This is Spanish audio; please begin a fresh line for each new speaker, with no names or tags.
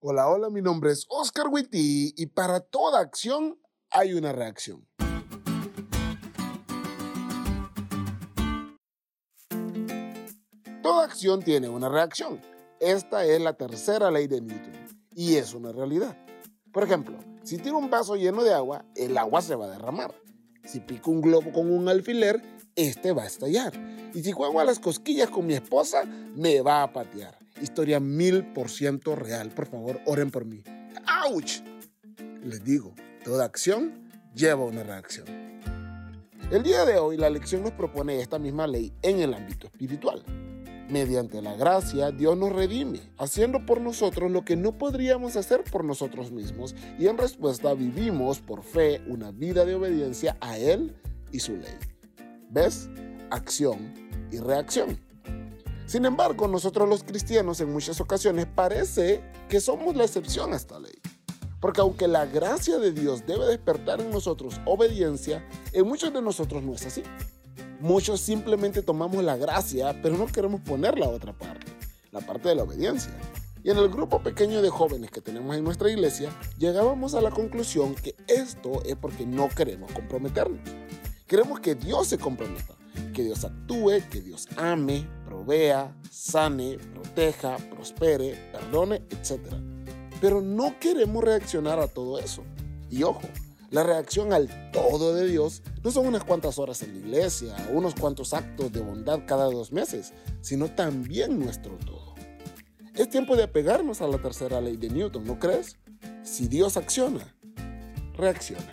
Hola, hola, mi nombre es Oscar Witty y para toda acción hay una reacción. Toda acción tiene una reacción. Esta es la tercera ley de Newton y es una realidad. Por ejemplo, si tiro un vaso lleno de agua, el agua se va a derramar. Si pico un globo con un alfiler, este va a estallar. Y si juego a las cosquillas con mi esposa, me va a patear. Historia mil por ciento real. Por favor, oren por mí. ¡Auch! Les digo, toda acción lleva una reacción. El día de hoy la lección nos propone esta misma ley en el ámbito espiritual. Mediante la gracia, Dios nos redime, haciendo por nosotros lo que no podríamos hacer por nosotros mismos, y en respuesta vivimos por fe una vida de obediencia a Él y su ley. ¿Ves? Acción y reacción. Sin embargo, nosotros los cristianos en muchas ocasiones parece que somos la excepción a esta ley. Porque aunque la gracia de Dios debe despertar en nosotros obediencia, en muchos de nosotros no es así. Muchos simplemente tomamos la gracia, pero no queremos poner la otra parte, la parte de la obediencia. Y en el grupo pequeño de jóvenes que tenemos en nuestra iglesia, llegábamos a la conclusión que esto es porque no queremos comprometernos. Queremos que Dios se comprometa, que Dios actúe, que Dios ame, provea, sane, proteja, prospere, perdone, etc. Pero no queremos reaccionar a todo eso. Y ojo, la reacción al todo de Dios no son unas cuantas horas en la iglesia, unos cuantos actos de bondad cada dos meses, sino también nuestro todo. Es tiempo de apegarnos a la tercera ley de Newton, ¿no crees? Si Dios acciona, reacciona.